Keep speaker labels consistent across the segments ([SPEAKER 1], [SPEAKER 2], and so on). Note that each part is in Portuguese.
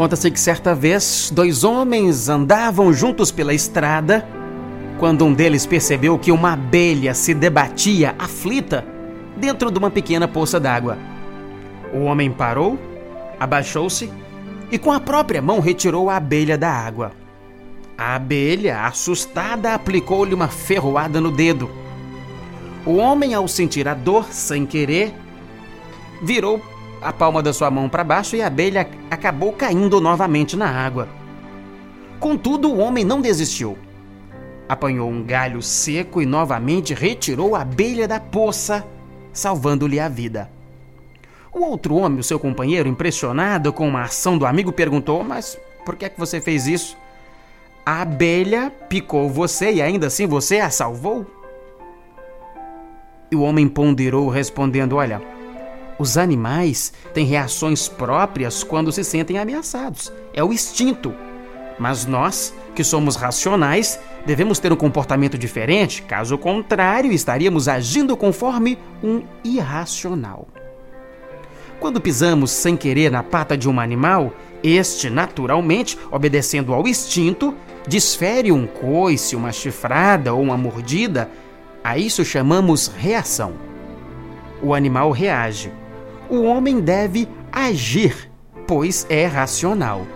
[SPEAKER 1] Conta-se que certa vez dois homens andavam juntos pela estrada quando um deles percebeu que uma abelha se debatia aflita dentro de uma pequena poça d'água. O homem parou, abaixou-se e com a própria mão retirou a abelha da água. A abelha, assustada, aplicou-lhe uma ferroada no dedo. O homem, ao sentir a dor, sem querer, virou a palma da sua mão para baixo e a abelha acabou caindo novamente na água. Contudo, o homem não desistiu apanhou um galho seco e novamente retirou a abelha da poça, salvando-lhe a vida. O outro homem, o seu companheiro, impressionado com a ação do amigo, perguntou: Mas por que é que você fez isso? A abelha picou você e ainda assim você a salvou? E o homem ponderou, respondendo: Olha, os animais têm reações próprias quando se sentem ameaçados. É o instinto. Mas nós, que somos racionais, devemos ter um comportamento diferente, caso contrário, estaríamos agindo conforme um irracional. Quando pisamos sem querer na pata de um animal, este, naturalmente, obedecendo ao instinto, desfere um coice, uma chifrada ou uma mordida. A isso chamamos reação. O animal reage. O homem deve agir, pois é racional.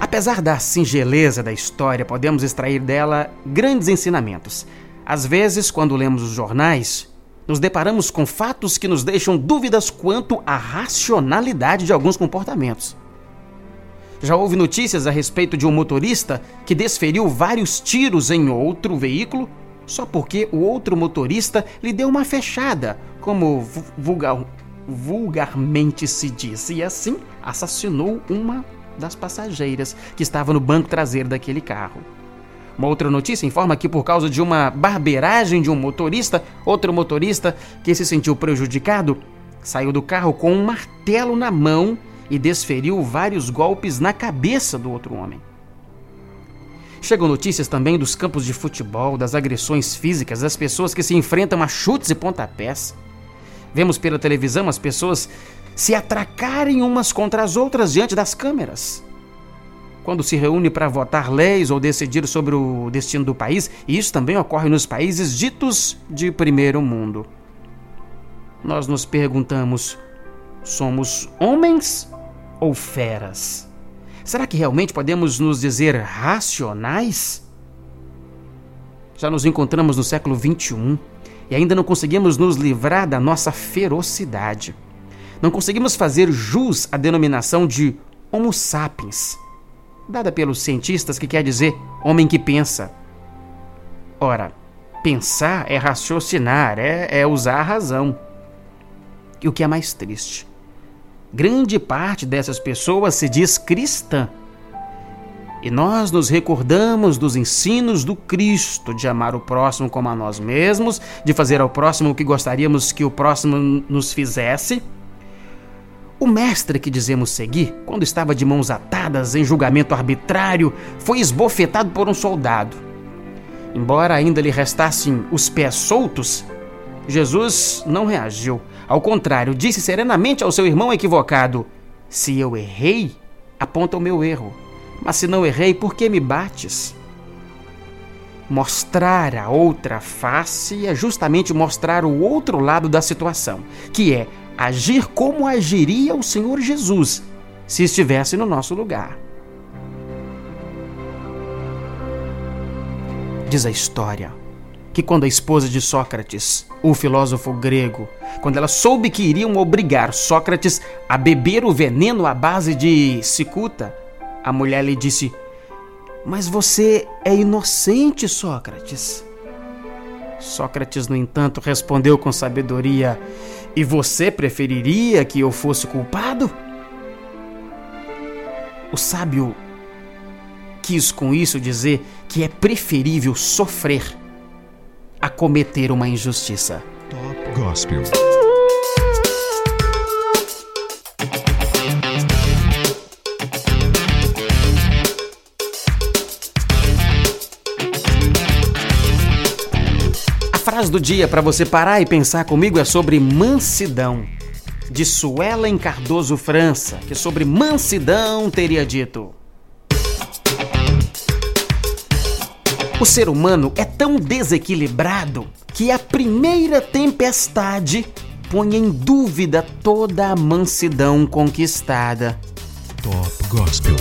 [SPEAKER 1] Apesar da singeleza da história, podemos extrair dela grandes ensinamentos. Às vezes, quando lemos os jornais, nos deparamos com fatos que nos deixam dúvidas quanto à racionalidade de alguns comportamentos. Já houve notícias a respeito de um motorista que desferiu vários tiros em outro veículo só porque o outro motorista lhe deu uma fechada, como vulgar, vulgarmente se diz, e assim assassinou uma das passageiras que estava no banco traseiro daquele carro. Uma outra notícia informa que, por causa de uma barbeiragem de um motorista, outro motorista que se sentiu prejudicado saiu do carro com um martelo na mão e desferiu vários golpes na cabeça do outro homem. Chegam notícias também dos campos de futebol, das agressões físicas, das pessoas que se enfrentam a chutes e pontapés. Vemos pela televisão as pessoas se atracarem umas contra as outras diante das câmeras. Quando se reúne para votar leis ou decidir sobre o destino do país, e isso também ocorre nos países ditos de primeiro mundo. Nós nos perguntamos: somos homens ou feras? Será que realmente podemos nos dizer racionais? Já nos encontramos no século 21 e ainda não conseguimos nos livrar da nossa ferocidade não conseguimos fazer jus à denominação de Homo sapiens, dada pelos cientistas que quer dizer homem que pensa. Ora, pensar é raciocinar, é, é usar a razão. E o que é mais triste? Grande parte dessas pessoas se diz cristã. E nós nos recordamos dos ensinos do Cristo de amar o próximo como a nós mesmos, de fazer ao próximo o que gostaríamos que o próximo nos fizesse o mestre que dizemos seguir, quando estava de mãos atadas em julgamento arbitrário, foi esbofetado por um soldado. Embora ainda lhe restassem os pés soltos, Jesus não reagiu. Ao contrário, disse serenamente ao seu irmão equivocado: Se eu errei, aponta o meu erro. Mas se não errei, por que me bates? Mostrar a outra face é justamente mostrar o outro lado da situação, que é agir como agiria o Senhor Jesus se estivesse no nosso lugar. Diz a história que quando a esposa de Sócrates, o filósofo grego, quando ela soube que iriam obrigar Sócrates a beber o veneno à base de cicuta, a mulher lhe disse: Mas você é inocente, Sócrates. Sócrates, no entanto, respondeu com sabedoria: E você preferiria que eu fosse culpado? O sábio quis com isso dizer que é preferível sofrer a cometer uma injustiça. Top Gospel. frase do dia para você parar e pensar comigo é sobre mansidão. de Suelen Cardoso França, que sobre mansidão teria dito: O ser humano é tão desequilibrado que a primeira tempestade põe em dúvida toda a mansidão conquistada.
[SPEAKER 2] Top Gospel.